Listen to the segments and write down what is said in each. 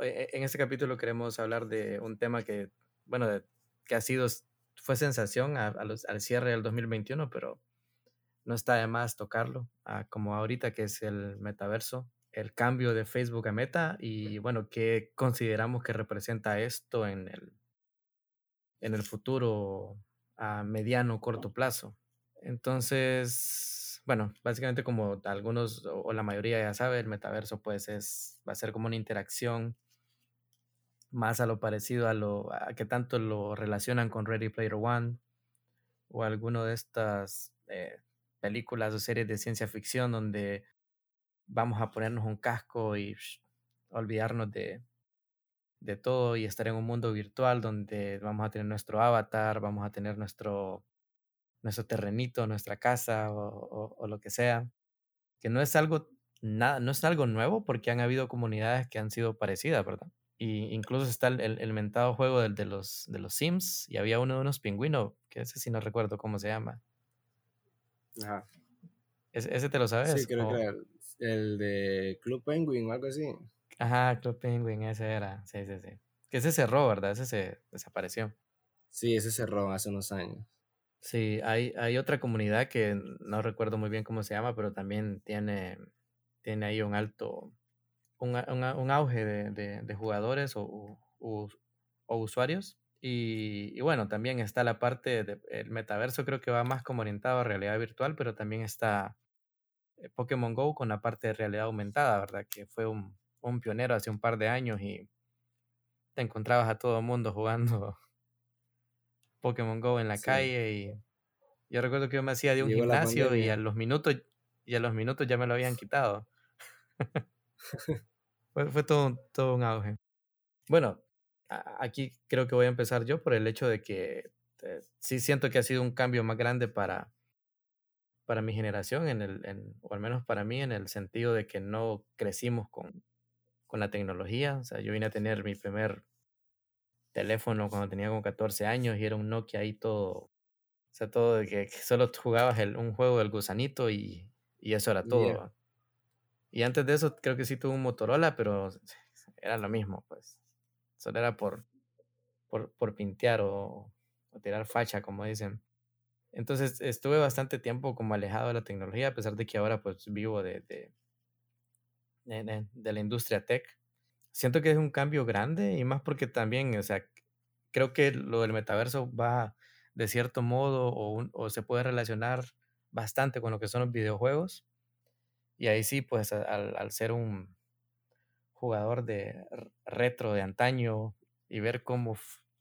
E, en este capítulo queremos hablar de un tema que, bueno, que ha sido, fue sensación al cierre del 2021, pero no está de más tocarlo, como ahorita que es el metaverso, el cambio de Facebook a Meta y, bueno, qué consideramos que representa esto en el, en el futuro a mediano o corto plazo. Entonces, bueno, básicamente como algunos o la mayoría ya sabe, el metaverso pues es, va a ser como una interacción más a lo parecido a lo a que tanto lo relacionan con Ready Player One o alguno de estas eh, películas o series de ciencia ficción donde vamos a ponernos un casco y olvidarnos de, de todo y estar en un mundo virtual donde vamos a tener nuestro avatar, vamos a tener nuestro, nuestro terrenito, nuestra casa o, o lo que sea, que no es algo nada, no es algo nuevo porque han habido comunidades que han sido parecidas, ¿verdad? Y incluso está el, el, mentado juego del, de, los, de los Sims y había uno de unos pingüinos, que ese sí no recuerdo cómo se llama. Ajá. ¿Ese, te lo sabes? Sí, creo que era el, de Club Penguin o algo así. Ajá, Club Penguin, ese era. Sí, sí, sí. Que ese cerró, ¿verdad? Ese se desapareció. Sí, ese cerró hace unos años. Sí, hay, hay otra comunidad que no recuerdo muy bien cómo se llama, pero también tiene, tiene ahí un alto un, auge de, jugadores o, usuarios. Y, bueno, también está la parte del metaverso, creo que va más como orientado a realidad virtual, pero también está eh, Pokémon Go con la parte de realidad aumentada, ¿verdad? Que fue un, pionero hace un par de años y te encontrabas a todo el mundo jugando Pokémon Go en la calle y yo recuerdo que yo me hacía de un gimnasio y a los minutos y a los minutos ya me lo habían quitado. fue, todo, todo un auge. Bueno, aquí creo que voy a empezar yo por el hecho de que eh, sí siento que ha sido un cambio más grande para, para mi generación, en el, o al menos para mí, en el sentido de que no crecimos con, con la tecnología. O sea, yo vine a tener mi primer teléfono cuando tenía como 14 años y era un Nokia ahí todo, o sea, todo de que, solo jugabas el, un juego del gusanito y, y eso era todo. Y antes de eso creo que sí tuvo un Motorola, pero era lo mismo, pues. Solo era por, por, por pintear o, tirar facha, como dicen. Entonces estuve bastante tiempo como alejado de la tecnología, a pesar de que ahora pues vivo de, de, de, la industria tech. Siento que es un cambio grande y más porque también, o sea, creo que lo del metaverso va de cierto modo o, o se puede relacionar bastante con lo que son los videojuegos y ahí sí, pues al, ser un jugador de retro de antaño y ver cómo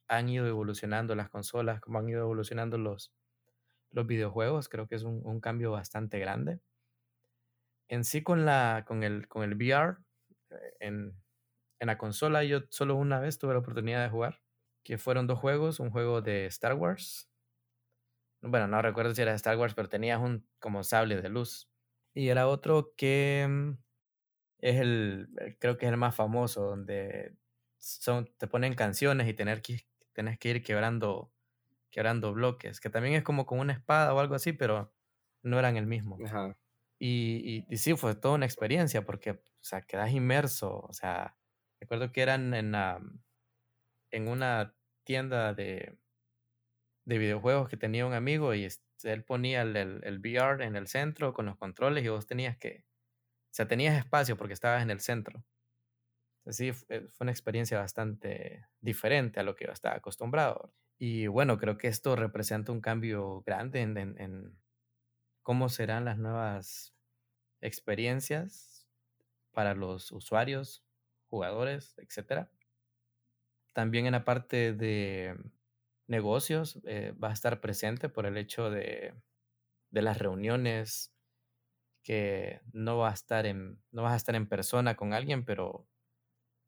han ido evolucionando las consolas, cómo han ido evolucionando los, los videojuegos, creo que es un, cambio bastante grande. En sí con, la, con, el, con el VR, eh, en, en la consola yo solo una vez tuve la oportunidad de jugar, que fueron dos juegos, un juego de Star Wars, bueno, no recuerdo si era Star Wars, pero tenías un como sable de luz y era otro que mm, es el, eh, creo que es el más famoso, donde son, te ponen canciones y tener que, tenés que ir quebrando, quebrando bloques, que también es como con una espada o algo así, pero no eran el mismo. Y, y, sí, fue toda una experiencia porque, o sea, quedas inmerso, o sea, recuerdo que eran en, en una tienda de, de videojuegos que tenía un amigo y él ponía el, el, VR en el centro con los controles y vos tenías que, o sea, tenías espacio porque estabas en el centro. Así fue una experiencia bastante diferente a lo que yo estaba acostumbrado. Y bueno, creo que esto representa un cambio grande en, en, en cómo serán las nuevas experiencias para los usuarios, jugadores, etc. También en la parte de negocios eh, va a estar presente por el hecho de, de, las reuniones que no va a estar en no vas a estar en persona con alguien pero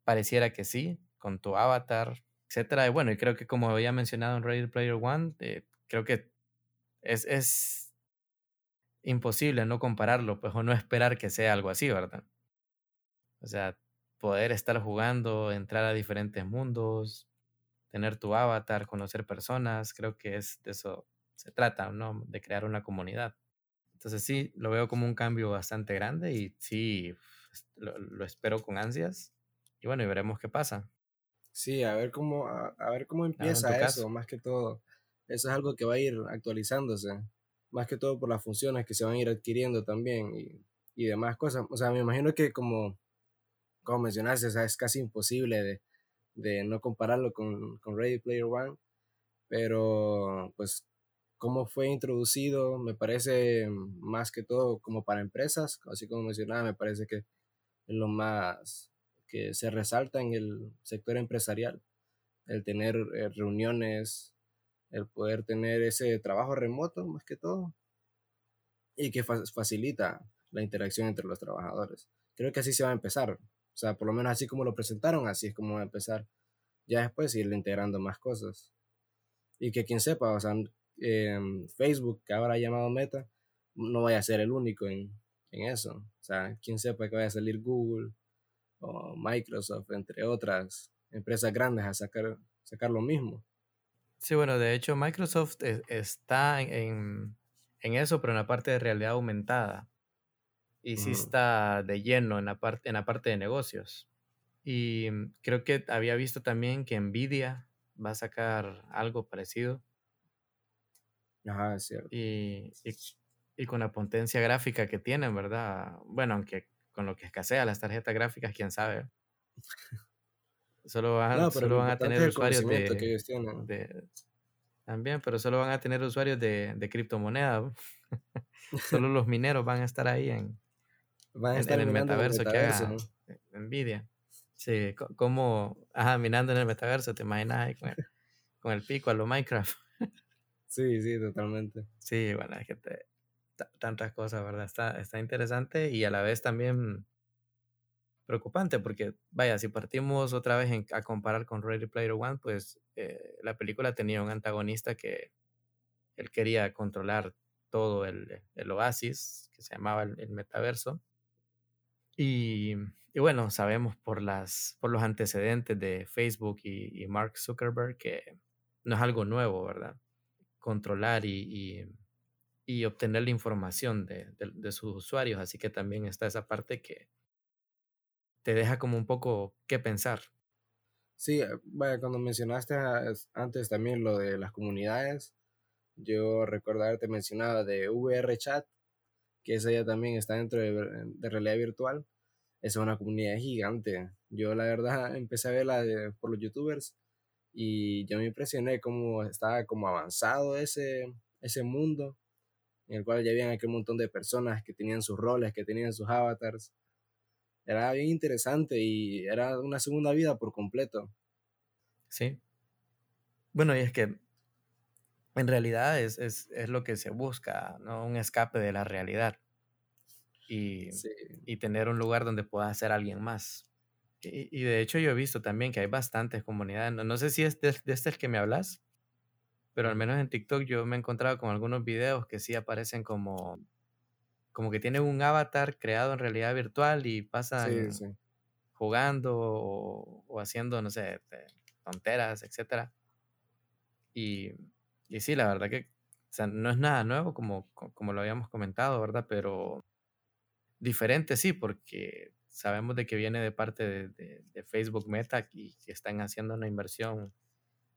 pareciera que sí con tu avatar etcétera. Y bueno y creo que como había mencionado en Ready Player One eh, creo que es, es imposible no compararlo pues o no esperar que sea algo así verdad o sea poder estar jugando entrar a diferentes mundos tener tu avatar, conocer personas, creo que es de eso se trata, ¿no? De crear una comunidad. Entonces sí, lo veo como un cambio bastante grande y sí, lo, espero con ansias. y bueno, y veremos qué pasa. Sí, a ver cómo, a, a ver cómo empieza eso, más que todo. Eso es algo que va a ir actualizándose, más que todo por las funciones que se van a ir adquiriendo también y, y demás cosas. O sea, me imagino que como, como mencionaste, o sea, es casi imposible de, de no compararlo con, con Ready Player One, pero pues cómo fue introducido, me parece más que todo como para empresas, así como mencionaba, me parece que es lo más que se resalta en el sector empresarial, el tener eh, reuniones, el poder tener ese trabajo remoto más que todo y que facilita la interacción entre los trabajadores. Creo que así se va a empezar, o sea, por lo menos así como lo presentaron, así es como va a empezar. Ya después irle integrando más cosas. Y que quien sepa, o sea, em, Facebook, que ahora ha llamado Meta, no vaya a ser el único en, en eso. O sea, quien sepa que vaya a salir Google, o Microsoft, entre otras empresas grandes, a sacar, sacar lo mismo. Sí, bueno, de hecho Microsoft e, está en, en, eso, pero en la parte de realidad aumentada. Y sí está de lleno en la, parte, en la parte de negocios. Y mm, creo que había visto también que Nvidia va a sacar algo parecido. Ajá, es cierto. Y, y, y, con la potencia gráfica que tienen, ¿verdad? Bueno, aunque con lo que escasea las tarjetas gráficas, quién sabe. Solo van, solo van a tener usuarios de, También, pero solo van a tener usuarios de, de criptomonedas. solo los mineros van a estar ahí en, en, el metaverso, que haga Nvidia. Sí, como, ajá, minando en el metaverso, te imaginas ahí con el, con el pico a lo Minecraft. sí, sí, totalmente. Sí, bueno, es que te, tantas cosas, ¿verdad? Está, está interesante y a la vez también preocupante porque, vaya, si partimos otra vez a comparar con Ready Player One, pues eh, la película tenía un antagonista que él quería controlar todo el, el oasis, que se llamaba el, metaverso. Y, bueno, sabemos por, las, por los antecedentes de Facebook y, Mark Zuckerberg que no es algo nuevo, ¿verdad? Controlar y, y obtener la información de, de, sus usuarios. Así que también está esa parte que te deja como un poco qué pensar. Sí, eh, vaya, cuando mencionaste antes también lo de las comunidades, yo recuerdo haberte mencionado de VR Chat, que esa ya también está dentro de, de realidad virtual. Es una comunidad gigante. Yo la verdad empecé a verla por los youtubers y yo me impresioné cómo estaba como avanzado ese, ese mundo en el cual ya habían aquel montón de personas que tenían sus roles, que tenían sus avatars. Era bien interesante y era una segunda vida por completo. Sí. Bueno, y es que en realidad es, es, es lo que se busca, ¿no? Un escape de la realidad. Y, y tener un lugar donde pueda ser alguien más. Y, y, de hecho yo he visto también que hay bastantes comunidades. No, no sé si es de, de este el que me hablas, pero al menos en TikTok yo me he encontrado con algunos videos que sí aparecen como, como que tienen un avatar creado en realidad virtual y pasan jugando o, haciendo, no sé, tonteras, etc. Y, y sí, la verdad que no es nada nuevo como, como lo habíamos comentado, ¿verdad? Pero diferente sí, porque sabemos de que viene de parte de, de Facebook Meta y que están haciendo una inversión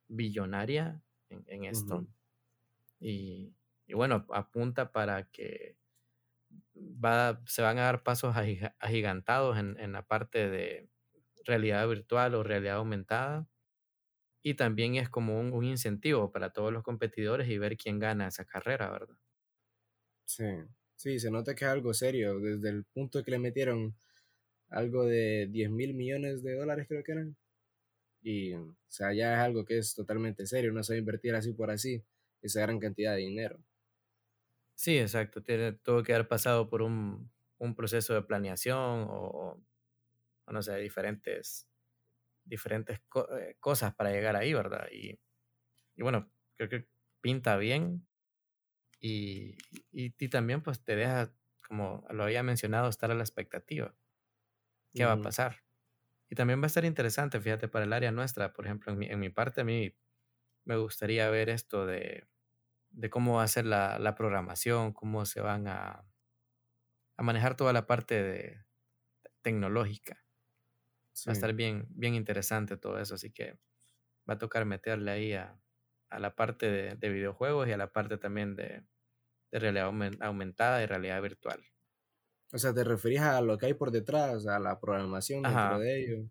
billonaria en, esto. y, y, bueno, apunta para que va, se van a dar pasos agigantados en, en la parte de realidad virtual o realidad aumentada. Y también es como un, un, incentivo para todos los competidores y ver quién gana esa carrera, ¿verdad? Sí, sí, se nota que es algo serio. Desde el punto que le metieron algo de 10 mil millones de dólares, creo que eran, y, o sea, ya es algo que es totalmente serio, no se va a invertir así por así esa gran cantidad de dinero. Sí, exacto. Tiene, tuvo que haber pasado por un, un proceso de planeación o, o, no sé, diferentes, diferentes co eh, cosas para llegar ahí, ¿verdad? Y, y, bueno, creo que pinta bien y, y, y, también pues te deja, como lo había mencionado, estar a la expectativa. ¿Qué uh -huh. va a pasar? Y también va a estar interesante, fíjate, para el área nuestra, por ejemplo, en mi, en mi parte, a mí me gustaría ver esto de, de cómo va a ser la, la, programación, cómo se van a, a manejar toda la parte de, tecnológica. Va a estar bien, bien interesante todo eso, así que va a tocar meterle ahí a, la parte de, videojuegos y a la parte también de, realidad aumentada y realidad virtual. O sea, ¿te referís a lo que hay por detrás, a la programación dentro de ello?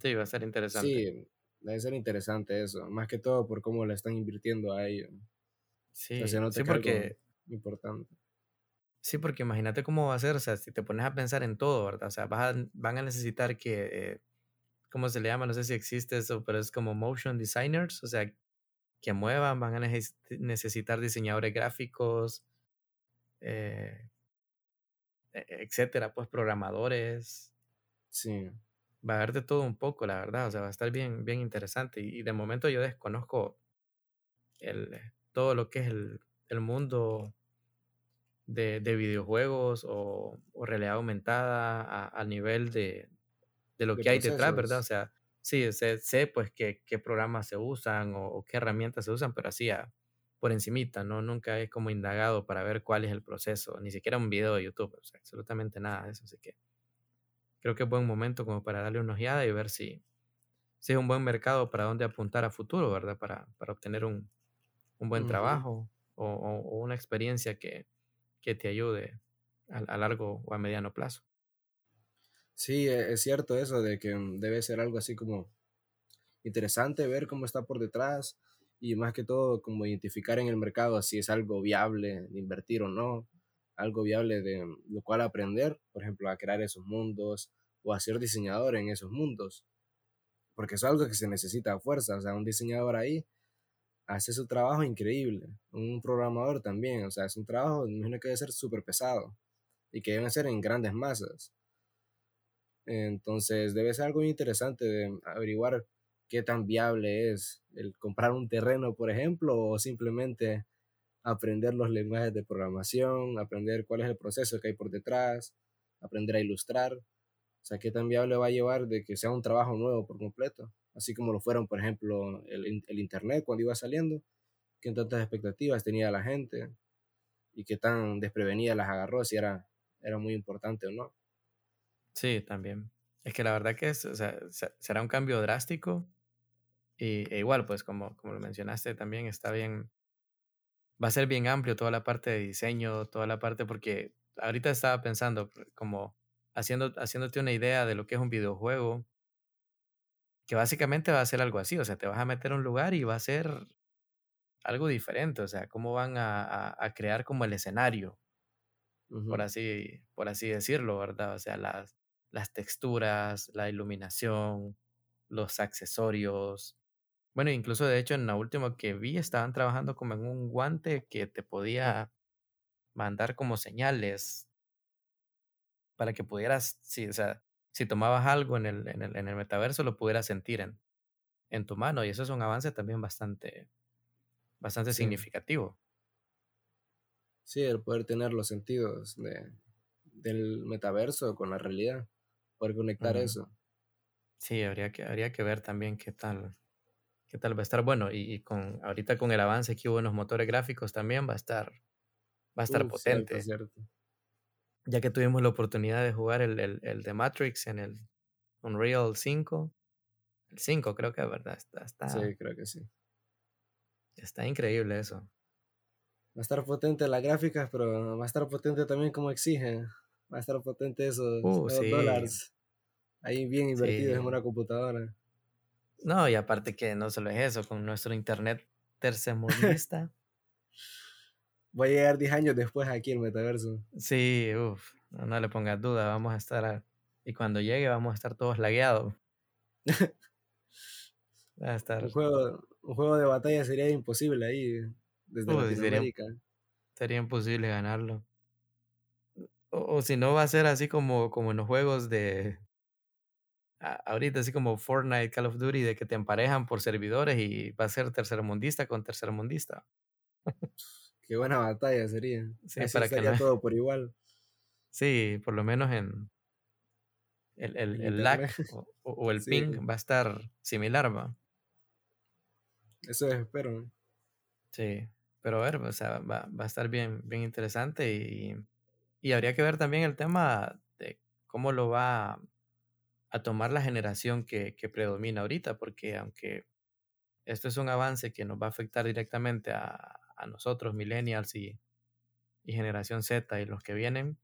Sí, va a ser interesante. Sí, debe ser interesante eso, más que todo por cómo le están invirtiendo a ello. Sí, sí porque... Importante. Sí, porque imagínate cómo va a ser, o sea, si te pones a pensar en todo, ¿verdad? O sea, van a necesitar que, eh, ¿cómo se le llama? No sé si existe eso, pero es como motion designers, o sea, que muevan, van a necesitar diseñadores gráficos, eh, e-, etcétera, pues programadores. Sí. Va a haber de todo un poco, la verdad, o sea, va a estar bien, bien interesante. Y, de momento yo desconozco el, todo lo que es el, el mundo de, de videojuegos o, o, realidad aumentada a, nivel de, de lo que hay detrás, ¿verdad? O sea, sí, sé, sé pues qué, qué programas se usan o, qué herramientas se usan, pero así por encimita, ¿no? Nunca he como indagado para ver cuál es el proceso, ni siquiera un video de YouTube, o sea, absolutamente nada de eso, así que creo que es buen momento como para darle una ojeada y ver si, si es un buen mercado para dónde apuntar a futuro, ¿verdad? Para, para obtener un, un buen trabajo o, o, una experiencia que, que te ayude a, largo o a mediano plazo. Sí, e, es cierto eso de que mm, debe ser algo así como interesante ver cómo está por detrás y más que todo como identificar en el mercado si es algo viable de invertir o no, algo viable de mm, lo cual aprender, por ejemplo, a crear esos mundos o a ser diseñador en esos mundos, porque es algo que se necesita a fuerza, o sea, un diseñador ahí hace su trabajo increíble. Un programador también, o sea, es un trabajo, me imagino que debe ser súper pesado y que deben ser en grandes masas. Entonces, debe ser algo interesante de averiguar qué tan viable es el comprar un terreno, por ejemplo, o simplemente aprender los lenguajes de programación, aprender cuál es el proceso que hay por detrás, aprender a ilustrar. O sea, qué tan viable va a llevar de que sea un trabajo nuevo por completo así como lo fueron, por ejemplo, el, el Internet cuando iba saliendo, qué tantas expectativas tenía la gente y qué tan desprevenida las agarró, si era, era muy importante o no. Sí, también. Es que la verdad que es, o sea, será un cambio drástico y, e igual, pues como, como lo mencionaste, también está bien, va a ser bien amplio toda la parte de diseño, toda la parte, porque ahorita estaba pensando como haciendo, haciéndote una idea de lo que es un videojuego, que básicamente va a ser algo así, o sea, te vas a meter a un lugar y va a ser algo diferente, o sea, cómo van a, a, crear como el escenario, por, así, por así decirlo, ¿verdad? O sea, las, las texturas, la iluminación, los accesorios. Bueno, incluso de hecho en la última que vi estaban trabajando como en un guante que te podía mandar como señales para que pudieras, sí, o sea, si tomabas algo en el, en el, en el metaverso, lo pudieras sentir en, en tu mano. Y eso es un avance también bastante, bastante significativo. Sí, el poder tener los sentidos de, del metaverso con la realidad, poder conectar eso. Sí, habría que, habría que ver también qué tal, qué tal va a estar. Bueno, y, con ahorita con el avance que hubo en los motores gráficos también va a estar, va a estar potente. cierto ya que tuvimos la oportunidad de jugar el, el, el de Matrix en el Unreal 5. El 5 creo que es verdad. Está, está, sí, creo que sí. Está increíble eso. Va a estar potente las gráficas, pero va a estar potente también como exige. Va a estar potente esos, uh, dólares ahí bien invertidos en una computadora. No, y aparte que no solo es eso, con nuestro internet tercermundista. Voy a llegar 10 años después aquí el metaverso. Sí, uff, no, le pongas duda, vamos a estar, y cuando llegue vamos a estar todos lagueados. Va a estar... un, juego, un juego de batalla sería imposible ahí, desde Latinoamérica. Sería, sería imposible ganarlo. O, si no, va a ser así como, como en los juegos de, ahorita así como Fortnite, Call of Duty, de que te emparejan por servidores y va a ser tercermundista con tercermundista. Qué buena batalla sería. Sí, para que todo por igual. Sí, por lo menos en el, el, el lag o, el ping va a estar similar, ¿va? Eso espero. Sí, pero a ver, o sea, va, va a estar bien, bien interesante y, y, habría que ver también el tema de cómo lo va a tomar la generación que, que predomina ahorita, porque aunque esto es un avance que nos va a afectar directamente a, a nosotros, millennials y, y, generación Z y los que vienen,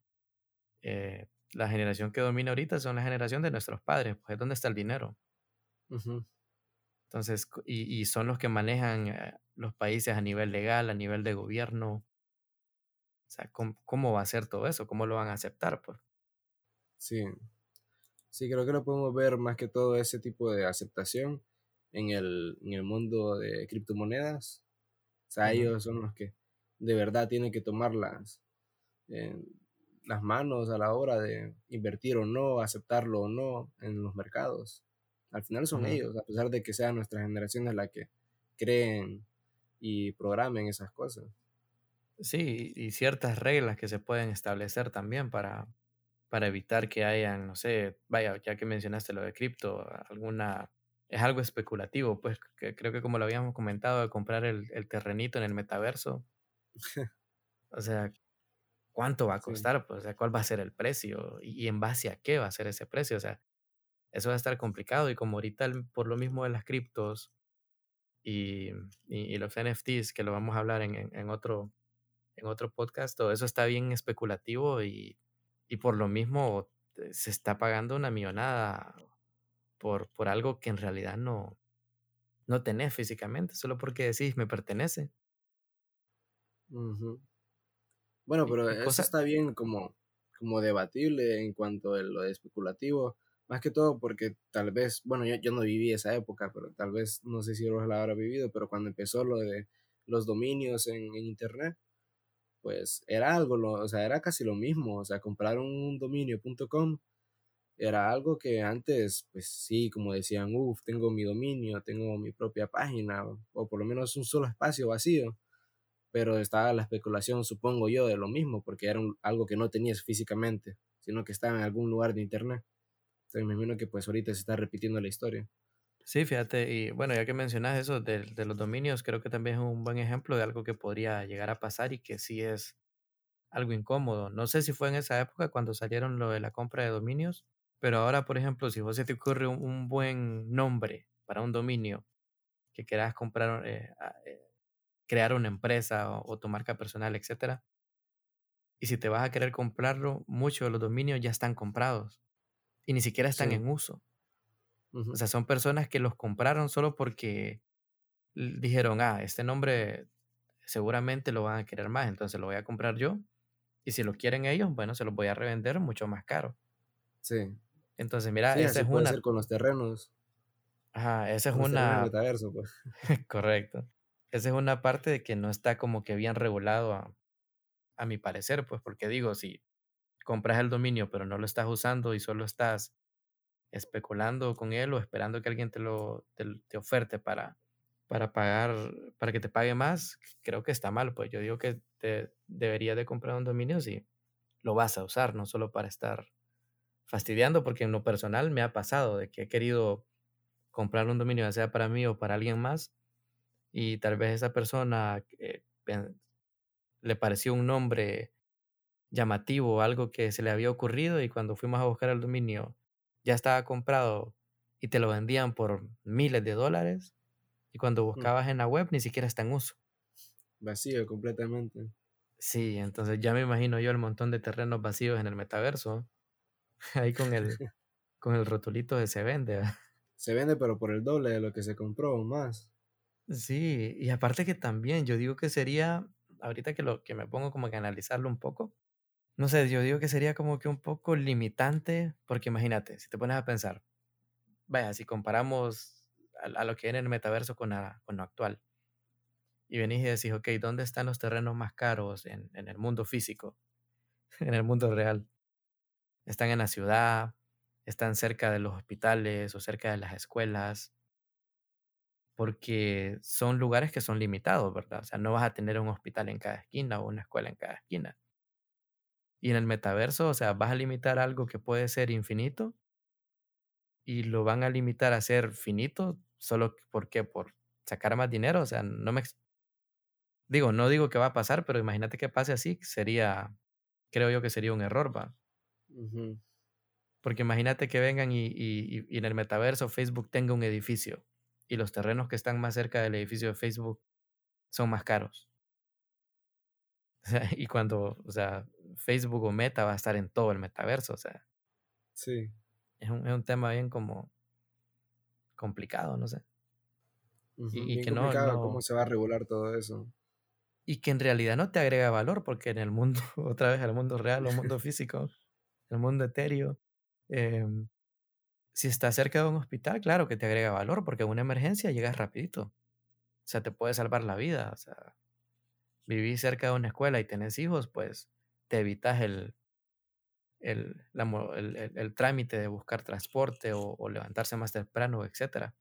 eh, la generación que domina ahorita son la generación de nuestros padres, pues es donde está el dinero. Entonces, y, y, son los que manejan eh, los países a nivel legal, a nivel de gobierno. O sea, ¿cómo, ¿cómo, va a ser todo eso? ¿Cómo lo van a aceptar? Pues? Sí. Sí, creo que lo podemos ver más que todo ese tipo de aceptación en el, en el mundo de criptomonedas. O sea, ellos son los que de verdad tienen que tomar las, eh, las manos a la hora de invertir o no, aceptarlo o no en los mercados. Al final son ellos, a pesar de que sean nuestras generaciones las que creen y programen esas cosas. Sí, y ciertas reglas que se pueden establecer también para, para evitar que hayan, no sé, vaya, ya que mencionaste lo de cripto, alguna, es algo especulativo, pues que creo que como lo habíamos comentado, de comprar el, el terrenito en el metaverso. o sea, ¿cuánto va a costar? Pues, o sea, ¿cuál va a ser el precio? ¿Y en base a qué va a ser ese precio? O sea, eso va a estar complicado y como ahorita por lo mismo de las criptos y, y, los NFTs, que lo vamos a hablar en, en, otro, en otro podcast, todo eso está bien especulativo y, y por lo mismo eh, se está pagando una millonada por, por algo que en realidad no, no tenés físicamente, solo porque decís me pertenece. Bueno, pero eso está bien como, como debatible en cuanto a lo especulativo, más que todo porque tal vez, bueno, yo, yo no viví esa época, pero tal vez, no sé si vos la habrá vivido, pero cuando empezó lo de los dominios en, Internet, pues era algo, lo, o sea, era casi lo mismo, o sea, comprar un dominio.com era algo que antes, pues sí, como decían, uff, tengo mi dominio, tengo mi propia página, o por lo menos un solo espacio vacío pero estaba la especulación, supongo yo, de lo mismo, porque era algo que no tenías físicamente, sino que estaba en algún lugar de internet. Entonces me imagino que pues ahorita se está repitiendo la historia. Sí, fíjate, y bueno, ya que mencionas eso de, de, los dominios, creo que también es un buen ejemplo de algo que podría llegar a pasar y que sí es algo incómodo. No sé si fue en esa época cuando salieron lo de la compra de dominios, pero ahora, por ejemplo, si vos se te ocurre un, buen nombre para un dominio que quieras comprar, eh, eh crear una empresa o, tu marca personal, etc. Y si te vas a querer comprarlo, muchos de los dominios ya están comprados y ni siquiera están en uso. O sea, son personas que los compraron solo porque dijeron, ah, este nombre seguramente lo van a querer más, entonces lo voy a comprar yo. Y si lo quieren ellos, bueno, se los voy a revender mucho más caro. Sí. Entonces, mira, esa es una. con los terrenos. Ajá, esa es una. Pues. Correcto esa es una parte de que no está como que bien regulado a, a mi parecer, pues porque digo, si compras el dominio pero no lo estás usando y solo estás especulando con él o esperando que alguien te lo te, oferte para, para pagar, para que te pague más, creo que está mal. Pues yo digo que te debería de comprar un dominio si lo vas a usar, no solo para estar fastidiando, porque en lo personal me ha pasado de que he querido comprar un dominio, ya sea para mí o para alguien más, y tal vez esa persona eh, le pareció un nombre llamativo, algo que se le había ocurrido y cuando fuimos a buscar el dominio ya estaba comprado y te lo vendían por miles de dólares y cuando mm. buscabas en la web ni siquiera está en uso. Vacío completamente. Sí, entonces ya me imagino yo el montón de terrenos vacíos en el metaverso, ahí con el, con el rotulito de se vende. Se vende pero por el doble de lo que se compró más. Sí, y aparte que también yo digo que sería, ahorita que lo que me pongo como que analizarlo un poco, no sé, yo digo que sería como que un poco limitante, porque imagínate, si te pones a pensar, vaya, si comparamos a, lo que viene en el metaverso con, con lo actual, y venís y decís, ok, ¿dónde están los terrenos más caros en, en el mundo físico, en el mundo real? Están en la ciudad, están cerca de los hospitales o cerca de las escuelas, porque son lugares que son limitados, ¿verdad? O sea, no vas a tener un hospital en cada esquina o una escuela en cada esquina. Y en el metaverso, o sea, vas a limitar algo que puede ser infinito y lo van a limitar a ser finito, solo ¿por qué? Por sacar más dinero, o sea, no me digo, no digo que va a pasar, pero imagínate que pase así, sería creo yo que sería un error, va. Porque imagínate que vengan y, y, y en el metaverso Facebook tenga un edificio y los terrenos que están más cerca del edificio de Facebook son más caros. y cuando, o sea, Facebook o Meta va a estar en todo el metaverso, o sea. Sí. Es un, es un tema bien como complicado, no sé. y, que no, no, cómo se va a regular todo eso. Y que en realidad no te agrega valor, porque en el mundo, otra vez, el mundo real o mundo físico, el mundo etéreo, em, si estás cerca de un hospital, claro que te agrega valor, porque en una emergencia llegas rapidito. O sea, te puede salvar la vida. O sea, vivís cerca de una escuela y tenés hijos, pues te evitas el, el, el, trámite de buscar transporte o, levantarse más temprano, etcétera.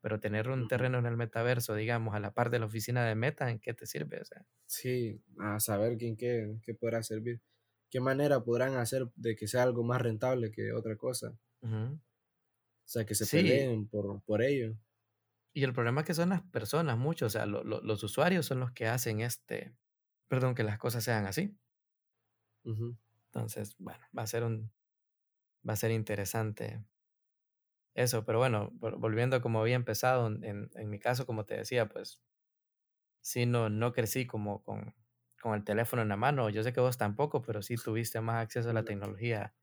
Pero tener un terreno en el metaverso, digamos, a la par de la oficina de Meta, ¿en qué te sirve? O sea, sí, a saber quién qué, qué podrá servir. ¿Qué manera podrán hacer de que sea algo más rentable que otra cosa? O sea, que se peleen por, por ello. Y el problema es que son las personas, muchos, o sea, los usuarios son los que hacen este, perdón, que las cosas sean así. Entonces, bueno, va a ser un, va a ser interesante eso, pero bueno, volviendo a como había empezado, en, en mi caso, como te decía, pues sí, no, no crecí como con, con el teléfono en la mano. Yo sé que vos tampoco, pero sí tuviste más acceso a la tecnología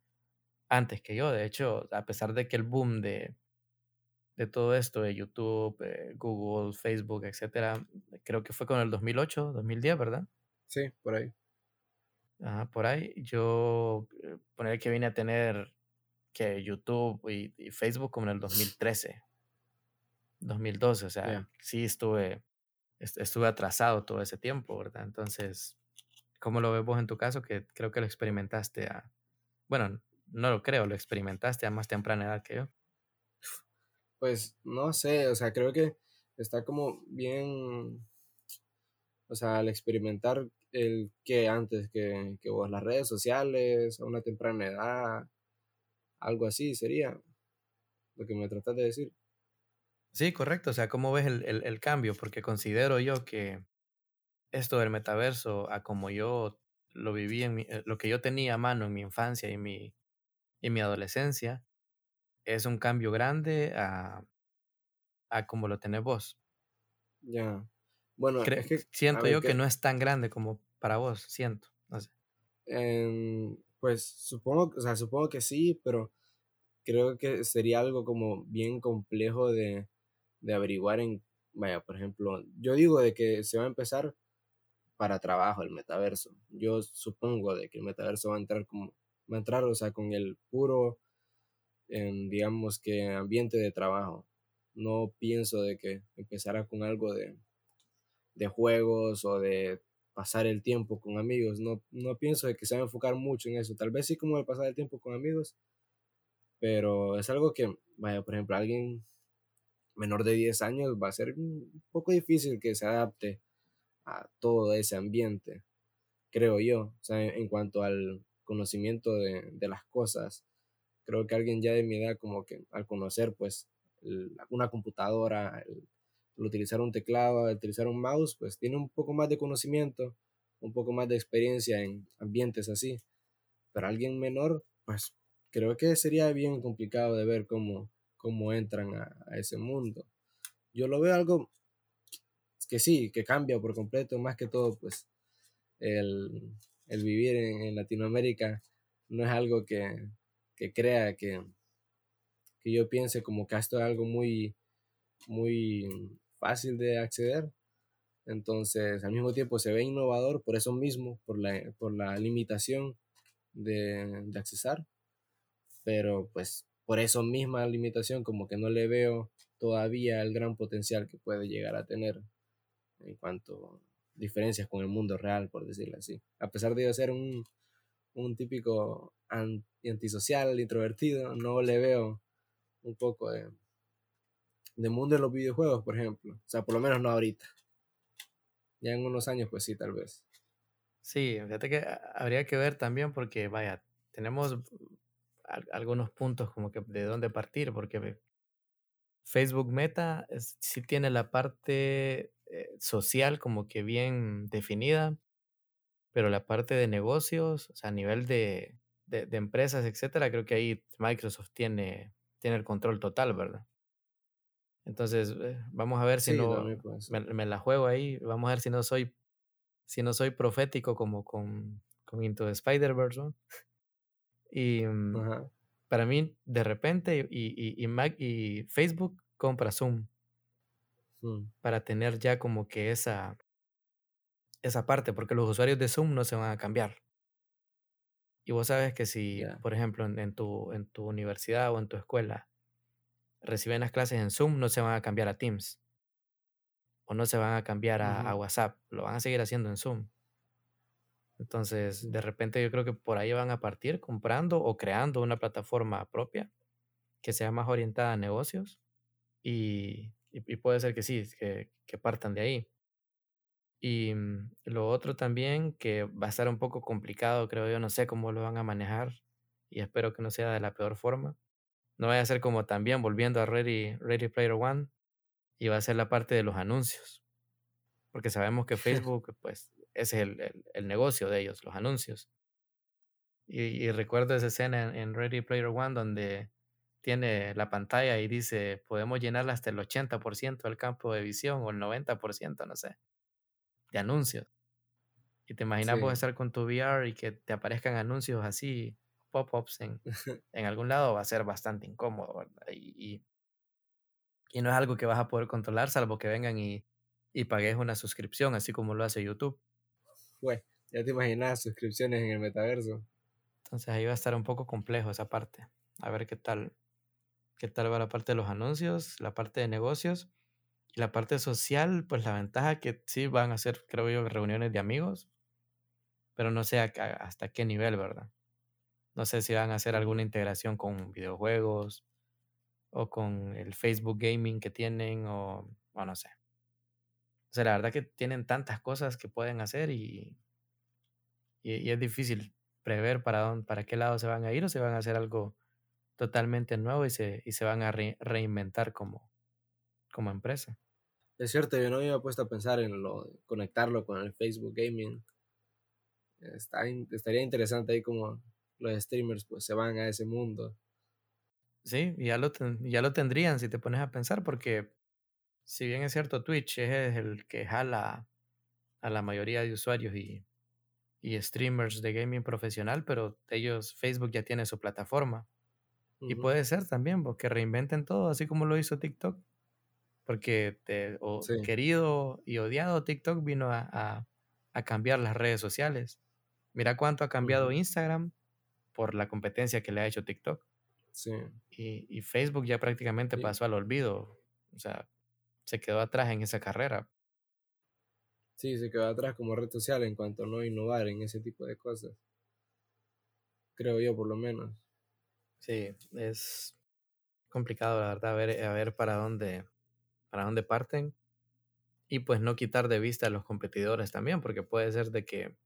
antes que yo. De hecho, a pesar de que el boom de, de todo esto, de YouTube, eh, Google, Facebook, etcétera, creo que fue con el 2008, 2010, ¿verdad? Sí, por ahí. Ajá, por ahí. Yo, eh, poner que vine a tener que YouTube y, Facebook como en el 2013, 2012, o sea, sí estuve, estuve atrasado todo ese tiempo, ¿verdad? Entonces, ¿cómo lo ves vos en tu caso? Que creo que lo experimentaste a, bueno, no lo creo, lo experimentaste a más temprana edad que yo. Pues no sé, o sea, creo que está como bien, o sea, al experimentar el que antes que, que vos, las redes sociales, a una temprana edad, algo así sería lo que me tratas de decir. Sí, correcto. O sea, ¿cómo ves el, el, cambio? Porque considero yo que esto del metaverso, a como yo lo viví, en mi, eh, lo que yo tenía a mano en mi infancia y mi, y mi adolescencia, es un cambio grande a, a como lo tenés vos. Ya. Bueno, es que, siento yo que, no es tan grande como para vos, siento. No sé. pues supongo, o sea, supongo que sí, pero creo que sería algo como bien complejo de, de averiguar en, vaya, por ejemplo, yo digo de que se va a empezar para trabajo el metaverso. Yo supongo de que el metaverso va a entrar como, va a entrar, o sea, con el puro, digamos que ambiente de trabajo. No pienso de que empezara con algo de, de juegos o de pasar el tiempo con amigos. No, no pienso de que se va a enfocar mucho en eso. Tal vez sí como el pasar el tiempo con amigos, pero es algo que, vaya, por ejemplo, alguien menor de 10 años va a ser un poco difícil que se adapte a todo ese ambiente, creo yo. O sea, en, cuanto al conocimiento de, de, las cosas, creo que alguien ya de mi edad como que al conocer pues una computadora, el, utilizar un teclado, utilizar un mouse, pues tiene un poco más de conocimiento, un poco más de experiencia en ambientes así. Pero alguien menor, pues creo que sería bien complicado de ver cómo, cómo entran a, ese mundo. Yo lo veo algo que sí, que cambia por completo, más que todo, pues el, vivir en, Latinoamérica no es algo que, crea que, que yo piense como que esto es algo muy, muy fácil de acceder. Entonces, al mismo tiempo se ve innovador por eso mismo, por la, por la limitación de, de accesar. Pero pues por eso misma limitación como que no le veo todavía el gran potencial que puede llegar a tener en cuanto a diferencias con el mundo real, por decirlo así. A pesar de ser un, un típico antisocial, introvertido, no le veo un poco de, de mundo de los videojuegos, por ejemplo. O sea, por lo menos no ahorita. Ya en unos años, pues sí, tal vez. Sí, fíjate que habría que ver también porque, vaya, tenemos algunos puntos como que de dónde partir, porque Facebook Meta sí tiene la parte eh, social como que bien definida, pero la parte de negocios, o sea, a nivel de, de, empresas, etcétera, creo que ahí Microsoft tiene, tiene el control total, ¿verdad? Entonces, eh, vamos a ver si no me, la juego ahí, vamos a ver si no soy si no soy profético como con, con Into the Spider-Verse, Y mm, para mí, de repente, y, y, Mac, y Facebook compra Zoom para tener ya como que esa, esa parte, porque los usuarios de Zoom no se van a cambiar. Y vos sabes que si, por ejemplo, en, tu, en tu universidad o en tu escuela reciben las clases en Zoom, no se van a cambiar a Teams. O no se van a cambiar a, WhatsApp. Lo van a seguir haciendo en Zoom. Entonces, de repente yo creo que por ahí van a partir comprando o creando una plataforma propia que sea más orientada a negocios. Y, puede ser que sí, que, que partan de ahí. Y mm, lo otro también que va a estar un poco complicado, creo yo, no sé cómo lo van a manejar y espero que no sea de la peor forma. No vaya a ser como también volviendo a Ready, Ready Player One y va a ser la parte de los anuncios. Porque sabemos que Facebook, pues, ese es el, el, negocio de ellos, los anuncios. Y, recuerdo esa escena en, Ready Player One donde tiene la pantalla y dice, podemos llenarla hasta el 80% del campo de visión o el 90%, no sé de anuncios. Y te imaginas estar con tu VR y que te aparezcan anuncios así, pop-ups en, en, algún lado, va a ser bastante incómodo, ¿verdad? Y, y, no es algo que vas a poder controlar, salvo que vengan y, y pagues una suscripción, así como lo hace YouTube. Pues, ya te imaginas suscripciones en el metaverso. Entonces ahí va a estar un poco complejo esa parte. A ver qué tal, qué tal va la parte de los anuncios, la parte de negocios y la parte social, pues la ventaja que sí van a ser, creo yo, reuniones de amigos, pero no sé hasta qué nivel, ¿verdad? No sé si van a hacer alguna integración con videojuegos o con el Facebook Gaming que tienen o, no sé. O sea, la verdad que tienen tantas cosas que pueden hacer y, y, es difícil prever para, dónde, para qué lado se van a ir o se van a hacer algo totalmente nuevo y se, y se van a reinventar como, como empresa. Es cierto, yo no me había puesto a pensar en lo, conectarlo con el Facebook Gaming. Está, estaría interesante ahí como los streamers pues se van a ese mundo. Sí, ya lo, ya lo tendrían si te pones a pensar, porque si bien es cierto, Twitch es el que jala a la mayoría de usuarios y, y streamers de gaming profesional, pero ellos, Facebook ya tiene su plataforma. Y puede ser también, porque reinventen todo, así como lo hizo TikTok porque te, querido y odiado TikTok vino a, cambiar las redes sociales. Mira cuánto ha cambiado Instagram por la competencia que le ha hecho TikTok. Sí. Y, Facebook ya prácticamente pasó al olvido. O sea, se quedó atrás en esa carrera. Sí, se quedó atrás como red social en cuanto a no innovar en ese tipo de cosas. Creo yo, por lo menos. Sí, es complicado, la verdad, ver, a ver para dónde, para dónde parten y pues no quitar de vista a los competidores también, porque puede ser de que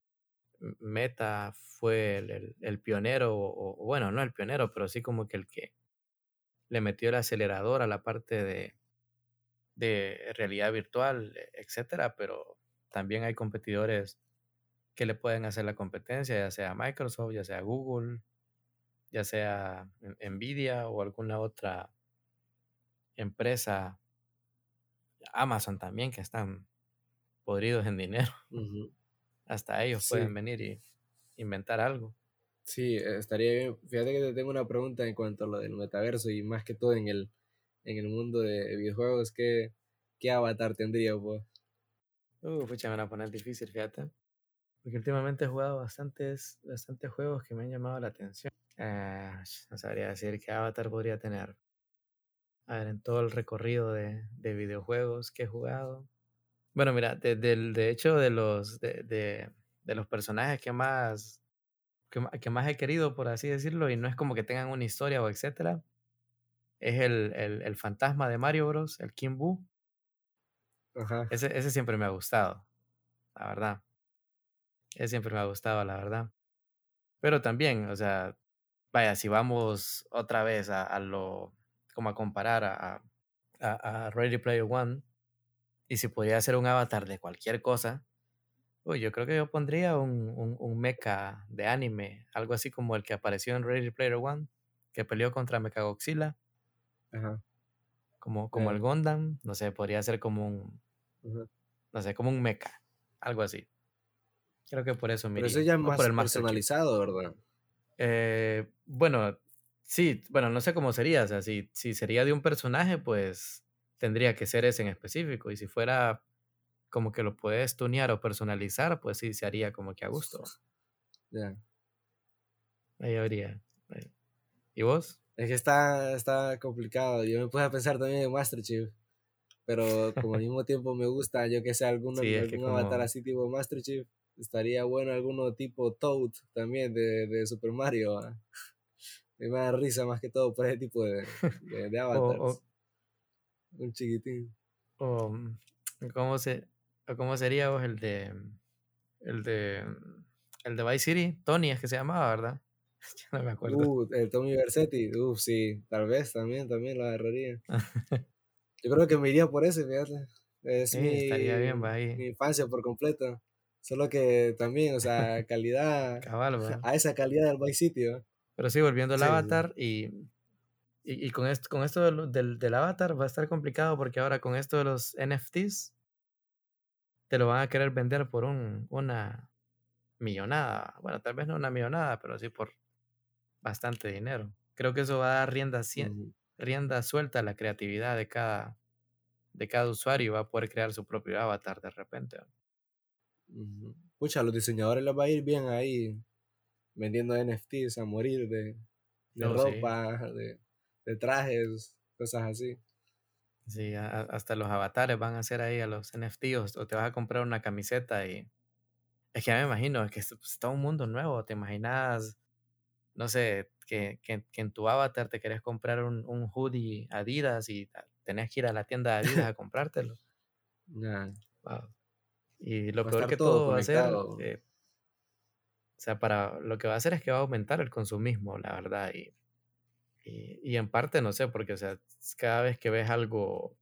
Meta fue el, pionero, o, bueno, no el pionero, pero sí como que el que le metió el acelerador a la parte de, de realidad virtual, e, etcétera, pero también hay competidores que le pueden hacer la competencia, ya sea Microsoft, ya sea Google, ya sea Nvidia o alguna otra empresa Amazon también, que están podridos en dinero. Hasta ellos pueden venir y inventar algo. Sí, estaría bien. Fíjate que te tengo una pregunta en cuanto a lo del metaverso y más que todo en el, en el mundo de videojuegos. ¿Qué, qué avatar tendría vos? Uh, pucha, me van a poner difícil, fíjate. Porque últimamente he jugado bastantes, bastantes juegos que me han llamado la atención. Ah, no sabría decir qué avatar podría tener a ver, en todo el recorrido de, de videojuegos que he jugado. Bueno, mira, de, de, hecho, de los, de, los personajes que más, que, más he querido, por así decirlo, y no es como que tengan una historia o etcétera, es el, el, el fantasma de Mario Bros, el Kim Boo. Ajá. Ese, ese siempre me ha gustado, la verdad. Ese siempre me ha gustado, la verdad. Pero también, o sea, vaya, si vamos otra vez a, a lo como a comparar a, a, Ready Player One y si podía hacer un avatar de cualquier cosa, Uy, yo creo que yo pondría un, un, un mecha de anime, algo así como el que apareció en Ready Player One, que peleó contra Mechagodzilla. Ajá. Como, como el. Gundam, no sé, podría ser como un, no sé, como un mecha, algo así. Creo que por eso me Pero eso ya es más personalizado, ¿verdad? Eh, bueno, sí, bueno, no sé cómo sería, o sea, si, si sería de un personaje, pues tendría que ser ese en específico, y si fuera como que lo puedes tunear o personalizar, pues sí, se haría como que a gusto. Ya. Ahí habría. ¿Y vos? Es que está, está complicado. Yo me puse a pensar también en Master Chief. Pero como al mismo tiempo me gusta, yo que sé, alguno, algún avatar así tipo Master Chief, estaría bueno alguno tipo Toad también de, de Super Mario. Me da risa más que todo por ese tipo de, de, avatars. Un chiquitín. O, ¿cómo, se, ¿Cómo sería vos el de. El de. El de Vice City? Tony es que se llamaba, ¿verdad? ya no me acuerdo. Uh, el Tommy Versetti. Uh, sí, tal vez también, también lo agarraría. Yo creo que me iría por ese, fíjate. Es mi, estaría bien, va ahí. mi infancia por completo. Solo que también, o sea, calidad. A esa calidad del Vice City, Pero sí, volviendo al avatar y, y, y, con esto, con esto del, del, avatar va a estar complicado porque ahora con esto de los NFTs te lo van a querer vender por un, una millonada. Bueno, tal vez no una millonada, pero sí por bastante dinero. Creo que eso va a dar rienda, rienda suelta a la creatividad de cada, de cada usuario. Va a poder crear su propio avatar de repente. Pucha, a los diseñadores les va a ir bien ahí vendiendo NFTs a morir de, de ropa, de, de, trajes, cosas así. Sí, hasta los avatares van a ser ahí a los NFTs o, te vas a comprar una camiseta y es que ya me imagino, es que está un mundo nuevo, te imaginas, no sé, que, que, en tu avatar te querés comprar un, un, hoodie Adidas y tenés que ir a la tienda de Adidas a comprártelo. Wow. Y lo peor que todo, va a ser, eh, o sea, para lo que va a hacer es que va a aumentar el consumismo, la verdad. Y, y, en parte, no sé, porque, o sea, cada vez que ves algo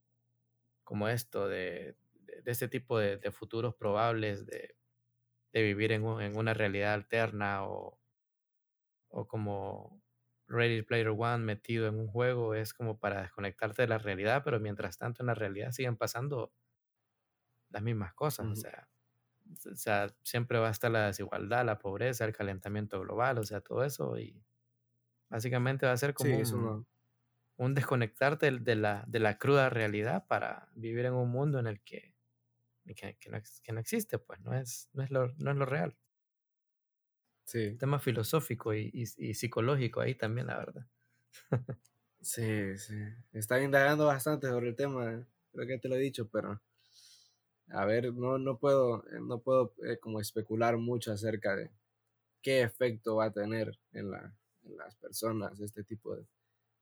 como esto, de, de, este tipo de, de, futuros probables, de, de vivir en, en, una realidad alterna o, o como Ready Player One metido en un juego, es como para desconectarte de la realidad, pero mientras tanto en la realidad siguen pasando las mismas cosas. O sea, o sea, siempre va a estar la desigualdad, la pobreza, el calentamiento global, o sea, todo eso. Y básicamente va a ser como un, un, desconectarte de la, de la cruda realidad para vivir en un mundo en el que, que, que, no, que no, existe, pues, no es, no es, lo, no es lo real. Sí. Tema filosófico y, y, y psicológico ahí también, la verdad. sí, sí. Está indagando bastante sobre el tema, creo que te lo he dicho, pero a ver, no, no puedo, eh, no puedo eh, como especular mucho acerca de qué efecto va a tener en, la, en las personas este tipo de,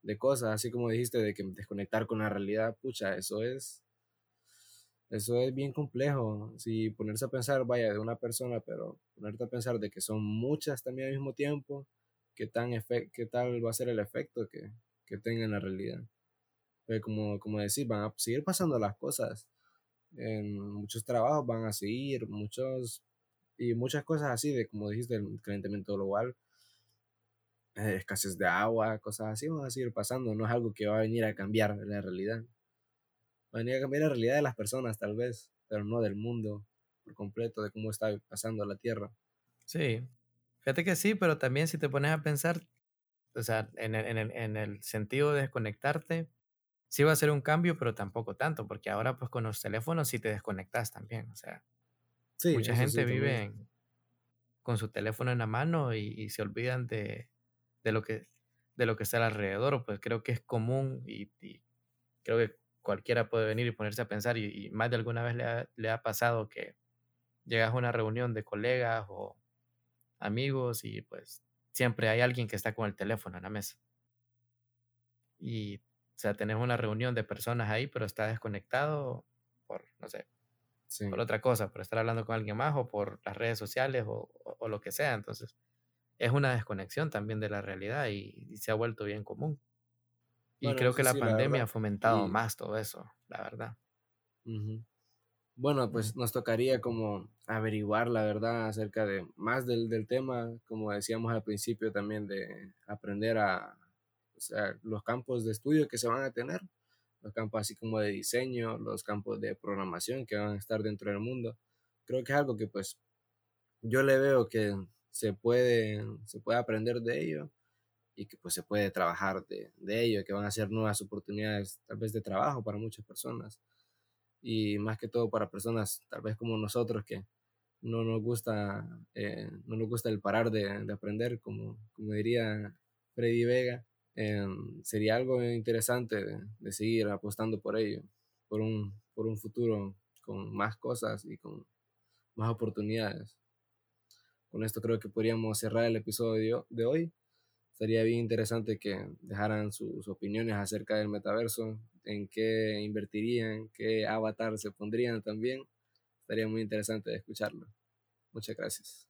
de, cosas, así como dijiste de que desconectar con la realidad, pucha, eso es, eso es bien complejo, si ponerse a pensar, vaya, de una persona, pero ponerte a pensar de que son muchas también al mismo tiempo, qué, tan qué tal va a ser el efecto que, que tenga en la realidad. Pero como, como decir, van a seguir pasando las cosas en muchos trabajos van a seguir, muchos y muchas cosas así, de como dijiste, el calentamiento global, eh, escasez de agua, cosas así van a seguir pasando, no es algo que va a venir a cambiar la realidad. A venir a cambiar la realidad de las personas tal vez, pero no del mundo por completo, de cómo está pasando la Tierra. Sí, fíjate que sí, pero también si te pones a pensar, o sea, en el, en el, en el sentido de desconectarte, sí va a ser un cambio, pero tampoco tanto, porque ahora pues con los teléfonos sí te desconectas también, o sea, mucha gente vive con su teléfono en la mano y, se olvidan de, de, lo que, de lo que está alrededor, pues creo que es común y, creo que cualquiera puede venir y ponerse a pensar y, más de alguna vez le ha, le ha pasado que llegas a una reunión de colegas o amigos y pues siempre hay alguien que está con el teléfono en la mesa. Y o sea, tenés una reunión de personas ahí, pero está desconectado por, no sé, por otra cosa, por estar hablando con alguien más o por las redes sociales o, o, lo que sea. Entonces, es una desconexión también de la realidad y, se ha vuelto bien común. Y creo que la pandemia ha fomentado más todo eso, la verdad. Bueno, pues nos tocaría como averiguar la verdad acerca de más del, del tema, como decíamos al principio también, de aprender a, o sea, los campos de estudio que se van a tener, los campos así como de diseño, los campos de programación que van a estar dentro del mundo. Creo que es algo que pues yo le veo que se puede, se puede aprender de ello y que pues se puede trabajar de, de ello, que van a ser nuevas oportunidades tal vez de trabajo para muchas personas y más que todo para personas tal vez como nosotros que no nos gusta, eh, no nos gusta el parar de, de aprender, como, como diría Freddy Vega, eh, sería algo interesante de, de, seguir apostando por ello, por un, por un futuro con más cosas y con más oportunidades. Con esto creo que podríamos cerrar el episodio de hoy. Sería bien interesante que dejaran sus opiniones acerca del metaverso, en qué invertirían, qué avatar se pondrían también. Estaría muy interesante escucharlo. Muchas gracias.